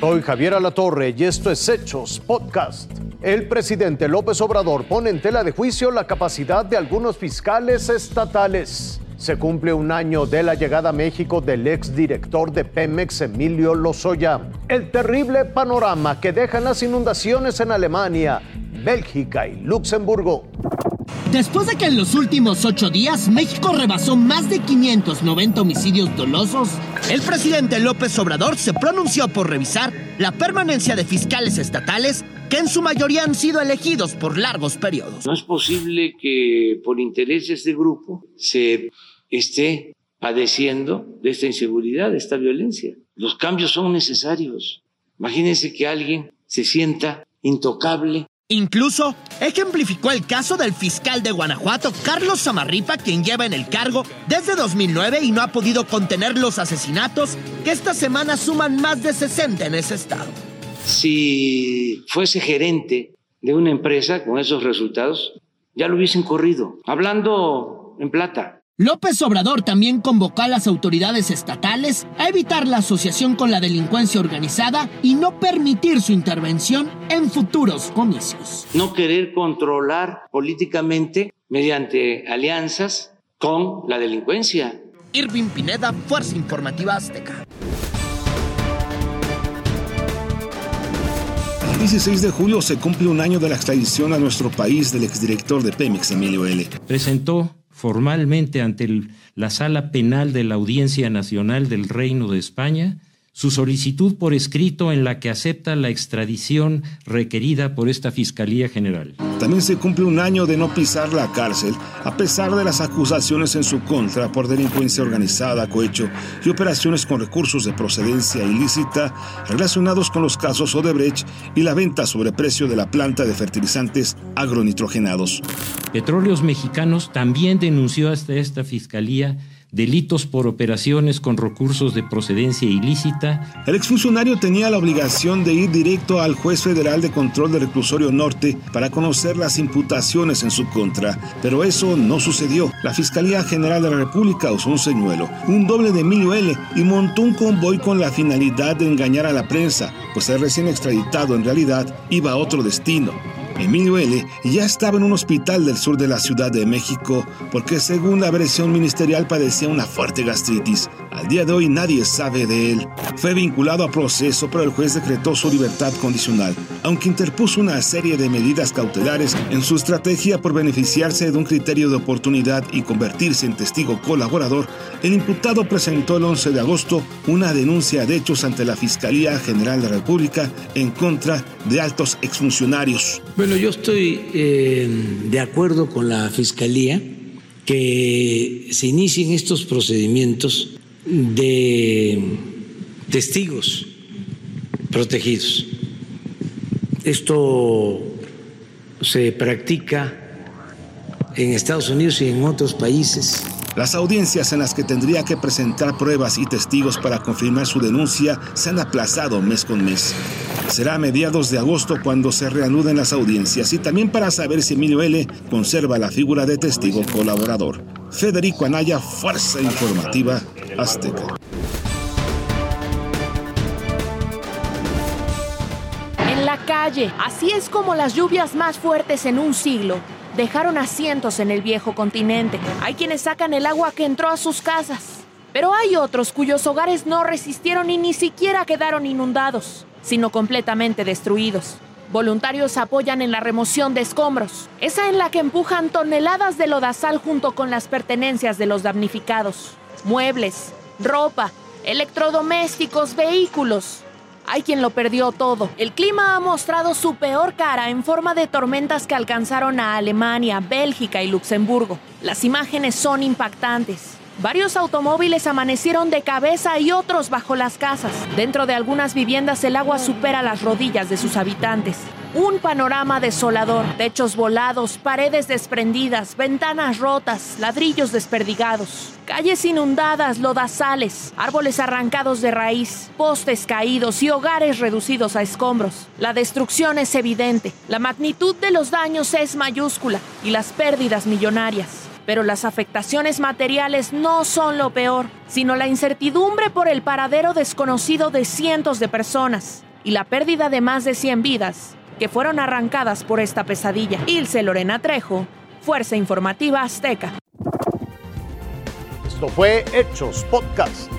Soy Javier Alatorre y esto es Hechos Podcast. El presidente López Obrador pone en tela de juicio la capacidad de algunos fiscales estatales. Se cumple un año de la llegada a México del exdirector de Pemex, Emilio Lozoya. El terrible panorama que dejan las inundaciones en Alemania, Bélgica y Luxemburgo. Después de que en los últimos ocho días México rebasó más de 590 homicidios dolosos, el presidente López Obrador se pronunció por revisar la permanencia de fiscales estatales que en su mayoría han sido elegidos por largos periodos. No es posible que por intereses de grupo se esté padeciendo de esta inseguridad, de esta violencia. Los cambios son necesarios. Imagínense que alguien se sienta intocable Incluso ejemplificó el caso del fiscal de Guanajuato, Carlos Samarripa, quien lleva en el cargo desde 2009 y no ha podido contener los asesinatos que esta semana suman más de 60 en ese estado. Si fuese gerente de una empresa con esos resultados, ya lo hubiesen corrido. Hablando en plata, López Obrador también convocó a las autoridades estatales a evitar la asociación con la delincuencia organizada y no permitir su intervención en futuros comicios. No querer controlar políticamente mediante alianzas con la delincuencia. Irving Pineda, Fuerza Informativa Azteca. El 16 de julio se cumple un año de la extradición a nuestro país del exdirector de Pemex, Emilio L. Presentó formalmente ante la Sala Penal de la Audiencia Nacional del Reino de España su solicitud por escrito en la que acepta la extradición requerida por esta Fiscalía General. También se cumple un año de no pisar la cárcel, a pesar de las acusaciones en su contra por delincuencia organizada, cohecho y operaciones con recursos de procedencia ilícita relacionados con los casos Odebrecht y la venta sobre precio de la planta de fertilizantes agronitrogenados. Petróleos Mexicanos también denunció hasta esta Fiscalía delitos por operaciones con recursos de procedencia ilícita. El exfuncionario tenía la obligación de ir directo al juez federal de control del reclusorio norte para conocer las imputaciones en su contra, pero eso no sucedió. La Fiscalía General de la República usó un señuelo, un doble de Emilio L, y montó un convoy con la finalidad de engañar a la prensa, pues el recién extraditado en realidad iba a otro destino. Emilio L. ya estaba en un hospital del sur de la Ciudad de México porque según la versión ministerial padecía una fuerte gastritis. Al día de hoy nadie sabe de él. Fue vinculado a proceso, pero el juez decretó su libertad condicional, aunque interpuso una serie de medidas cautelares en su estrategia por beneficiarse de un criterio de oportunidad y convertirse en testigo colaborador. El imputado presentó el 11 de agosto una denuncia de hechos ante la Fiscalía General de la República en contra de altos exfuncionarios. Bueno, yo estoy eh, de acuerdo con la Fiscalía que se inicien estos procedimientos de testigos protegidos. Esto se practica en Estados Unidos y en otros países. Las audiencias en las que tendría que presentar pruebas y testigos para confirmar su denuncia se han aplazado mes con mes. Será a mediados de agosto cuando se reanuden las audiencias y también para saber si Emilio L. conserva la figura de testigo colaborador. Federico Anaya, Fuerza Informativa En la calle, así es como las lluvias más fuertes en un siglo dejaron asientos en el viejo continente. Hay quienes sacan el agua que entró a sus casas. Pero hay otros cuyos hogares no resistieron y ni siquiera quedaron inundados, sino completamente destruidos. Voluntarios apoyan en la remoción de escombros, esa en la que empujan toneladas de lodazal junto con las pertenencias de los damnificados. Muebles, ropa, electrodomésticos, vehículos. Hay quien lo perdió todo. El clima ha mostrado su peor cara en forma de tormentas que alcanzaron a Alemania, Bélgica y Luxemburgo. Las imágenes son impactantes. Varios automóviles amanecieron de cabeza y otros bajo las casas. Dentro de algunas viviendas el agua supera las rodillas de sus habitantes. Un panorama desolador, techos volados, paredes desprendidas, ventanas rotas, ladrillos desperdigados, calles inundadas, lodazales, árboles arrancados de raíz, postes caídos y hogares reducidos a escombros. La destrucción es evidente, la magnitud de los daños es mayúscula y las pérdidas millonarias. Pero las afectaciones materiales no son lo peor, sino la incertidumbre por el paradero desconocido de cientos de personas. y la pérdida de más de 100 vidas que fueron arrancadas por esta pesadilla. Ilse Lorena Trejo, Fuerza Informativa Azteca. Esto fue Hechos Podcast.